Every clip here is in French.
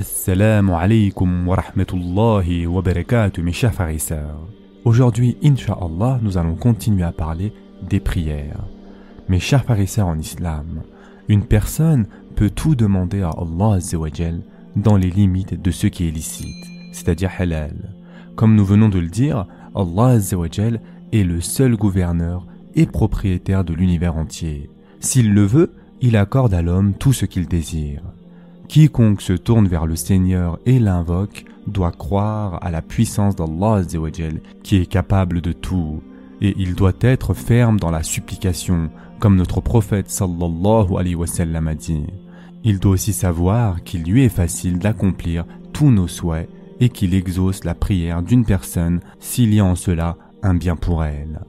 Assalamu alaikum wa rahmatullahi wa barakatuh mes chers. Aujourd'hui, Inch'Allah, nous allons continuer à parler des prières. Mes chers en islam, une personne peut tout demander à Allah Azzawajal dans les limites de ce qui est licite, c'est-à-dire halal. Comme nous venons de le dire, Allah Azzawajal est le seul gouverneur et propriétaire de l'univers entier. S'il le veut, il accorde à l'homme tout ce qu'il désire. Quiconque se tourne vers le Seigneur et l'invoque doit croire à la puissance d'Allah qui est capable de tout, et il doit être ferme dans la supplication, comme notre prophète sallallahu alayhi wa sallam a dit. Il doit aussi savoir qu'il lui est facile d'accomplir tous nos souhaits et qu'il exauce la prière d'une personne s'il y a en cela un bien pour elle.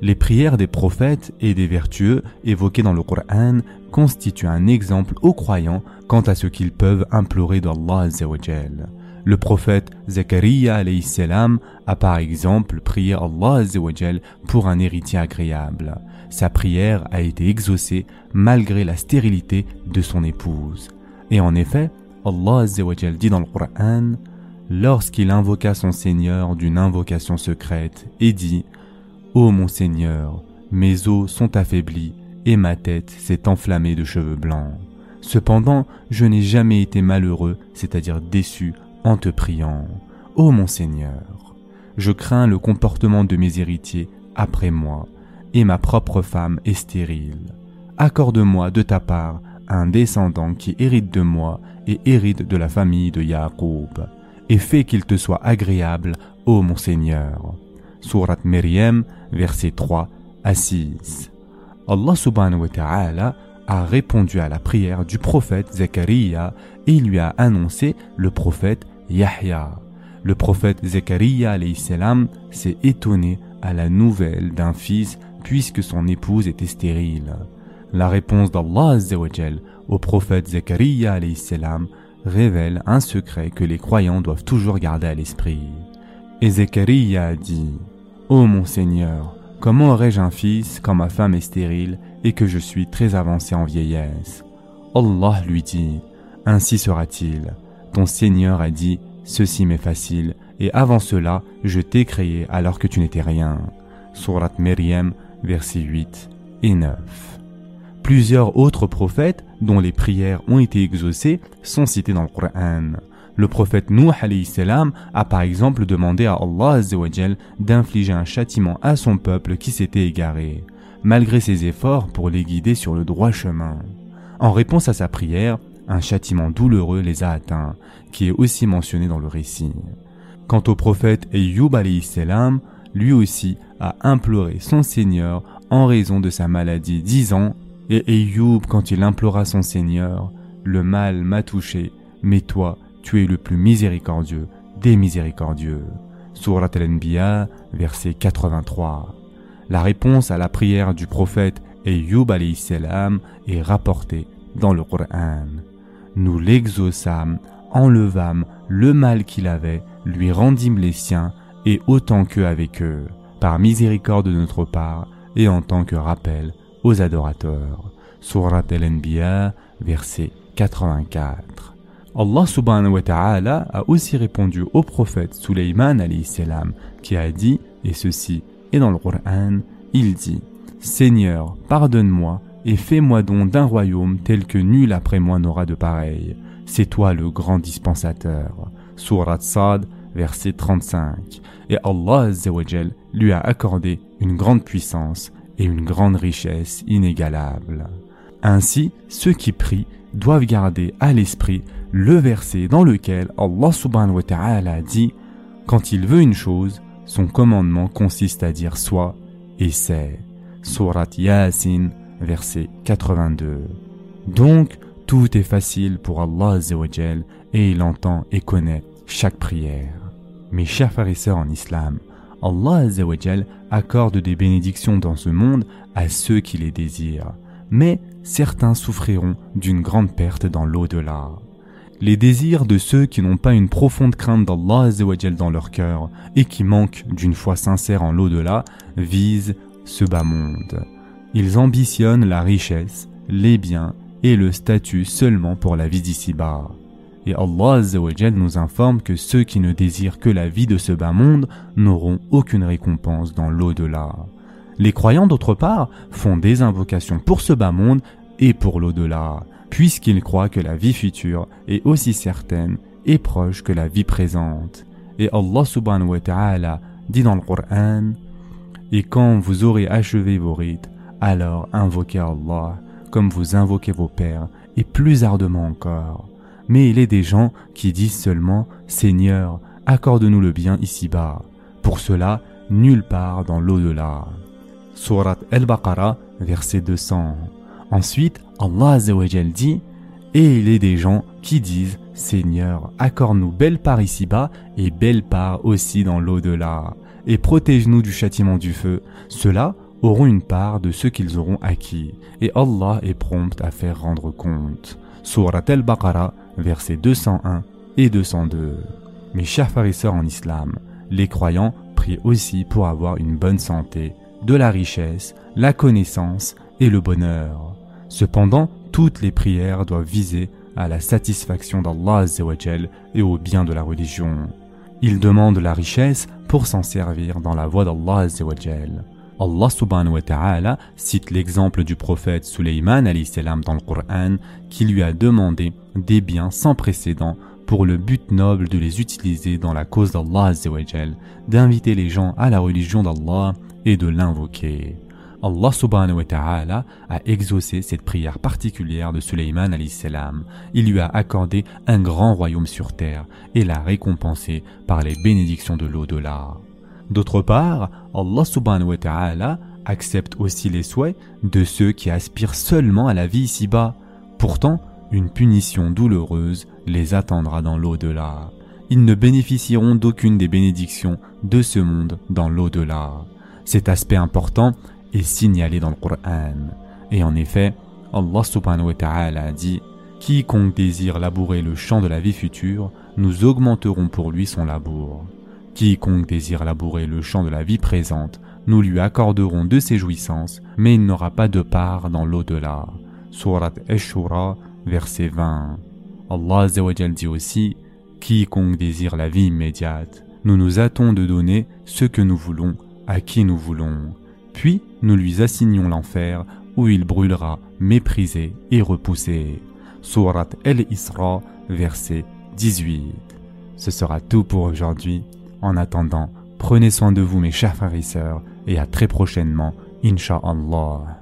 Les prières des prophètes et des vertueux évoquées dans le Coran constituent un exemple aux croyants quant à ce qu'ils peuvent implorer d'Allah. Le prophète Zachariah salam a par exemple prié Allah pour un héritier agréable. Sa prière a été exaucée malgré la stérilité de son épouse. Et en effet, Allah dit dans le Coran lorsqu'il invoqua son Seigneur d'une invocation secrète et dit Ô mon Seigneur, mes os sont affaiblis et ma tête s'est enflammée de cheveux blancs. Cependant, je n'ai jamais été malheureux, c'est-à-dire déçu, en te priant. Ô mon Seigneur, je crains le comportement de mes héritiers après moi, et ma propre femme est stérile. Accorde-moi de ta part un descendant qui hérite de moi et hérite de la famille de Yaaqub, et fais qu'il te soit agréable, ô mon Seigneur. Surat Maryam, verset 3 à 6. Allah subhanahu wa ta'ala a répondu à la prière du prophète Zechariah et il lui a annoncé le prophète Yahya. Le prophète Zechariah s'est étonné à la nouvelle d'un fils puisque son épouse était stérile. La réponse d'Allah au prophète Zechariah révèle un secret que les croyants doivent toujours garder à l'esprit. Et Zechariah dit Ô mon Seigneur, comment aurais-je un fils quand ma femme est stérile et que je suis très avancé en vieillesse? Allah lui dit Ainsi sera-t-il. Ton Seigneur a dit Ceci m'est facile, et avant cela, je t'ai créé alors que tu n'étais rien. Surat Maryam, versets 8 et 9. Plusieurs autres prophètes, dont les prières ont été exaucées, sont cités dans le Coran. Le prophète Nuh a par exemple demandé à Allah d'infliger un châtiment à son peuple qui s'était égaré, malgré ses efforts pour les guider sur le droit chemin. En réponse à sa prière, un châtiment douloureux les a atteints, qui est aussi mentionné dans le récit. Quant au prophète Ayyub salam, lui aussi a imploré son Seigneur en raison de sa maladie, disant Et Ayyub, quand il implora son Seigneur, le mal m'a touché, mais toi, tu es le plus miséricordieux des miséricordieux. Surat al-Anbiya, verset 83. La réponse à la prière du prophète Ayyub salam est rapportée dans le Coran. Nous l'exaucâmes, enlevâmes le mal qu'il avait, lui rendîmes les siens, et autant qu'eux avec eux, par miséricorde de notre part, et en tant que rappel aux adorateurs. Surat al-Anbiya, verset 84. Allah subhanahu wa ta'ala a aussi répondu au prophète Suleyman salam qui a dit, et ceci est dans le Coran, il dit Seigneur, pardonne-moi et fais-moi don d'un royaume tel que nul après moi n'aura de pareil. C'est toi le grand dispensateur. Surat Sad, verset 35. Et Allah lui a accordé une grande puissance et une grande richesse inégalable. Ainsi, ceux qui prient doivent garder à l'esprit le verset dans lequel Allah subhanahu wa ta'ala dit Quand il veut une chose, son commandement consiste à dire soit et c'est. Surat Yasin, verset 82. Donc, tout est facile pour Allah et il entend et connaît chaque prière. Mes chers frères en islam, Allah accorde des bénédictions dans ce monde à ceux qui les désirent, mais certains souffriront d'une grande perte dans l'au-delà. Les désirs de ceux qui n'ont pas une profonde crainte d'Allah dans leur cœur et qui manquent d'une foi sincère en l'au-delà visent ce bas monde. Ils ambitionnent la richesse, les biens et le statut seulement pour la vie d'ici-bas. Et Allah nous informe que ceux qui ne désirent que la vie de ce bas monde n'auront aucune récompense dans l'au-delà. Les croyants d'autre part font des invocations pour ce bas monde et pour l'au-delà, puisqu'ils croient que la vie future est aussi certaine et proche que la vie présente. Et Allah subhanahu wa ta'ala dit dans le Coran Et quand vous aurez achevé vos rites, alors invoquez Allah comme vous invoquez vos pères, et plus ardemment encore. Mais il est des gens qui disent seulement Seigneur, accorde-nous le bien ici-bas. Pour cela, nulle part dans l'au-delà. Surat Al-Baqarah, verset 200. Ensuite, Allah dit Et il est des gens qui disent Seigneur, accorde-nous belle part ici-bas et belle part aussi dans l'au-delà, et protège-nous du châtiment du feu. Cela auront une part de ce qu'ils auront acquis, et Allah est prompt à faire rendre compte. Surat al-Baqarah, versets 201 et 202. Mes chers frères en islam, les croyants prient aussi pour avoir une bonne santé, de la richesse, la connaissance et le bonheur. Cependant, toutes les prières doivent viser à la satisfaction d'Allah et au bien de la religion. Ils demandent la richesse pour s'en servir dans la voie d'Allah Allah subhanahu wa ta'ala cite l'exemple du prophète Suleyman dans le Coran qui lui a demandé des biens sans précédent pour le but noble de les utiliser dans la cause d'Allah d'inviter les gens à la religion d'Allah et de l'invoquer. Allah subhanahu wa ta'ala a exaucé cette prière particulière de Suleyman salam. Il lui a accordé un grand royaume sur terre et l'a récompensé par les bénédictions de l'au-delà. D'autre part, Allah subhanahu wa ta'ala accepte aussi les souhaits de ceux qui aspirent seulement à la vie ici-bas. Pourtant, une punition douloureuse les attendra dans l'au-delà. Ils ne bénéficieront d'aucune des bénédictions de ce monde dans l'au-delà. Cet aspect important est signalé dans le Coran. Et en effet, Allah subhanahu wa ta'ala a dit Quiconque désire labourer le champ de la vie future, nous augmenterons pour lui son labour. Quiconque désire labourer le champ de la vie présente, nous lui accorderons de ses jouissances, mais il n'aura pas de part dans l'au-delà. Surat Eshura, verset 20. Allah dit aussi, Quiconque désire la vie immédiate, nous nous hâtons de donner ce que nous voulons à qui nous voulons. Puis nous lui assignons l'enfer où il brûlera, méprisé et repoussé. Surat El-Isra, verset 18. Ce sera tout pour aujourd'hui. En attendant, prenez soin de vous mes chers frères et sœurs et à très prochainement, Inch'Allah.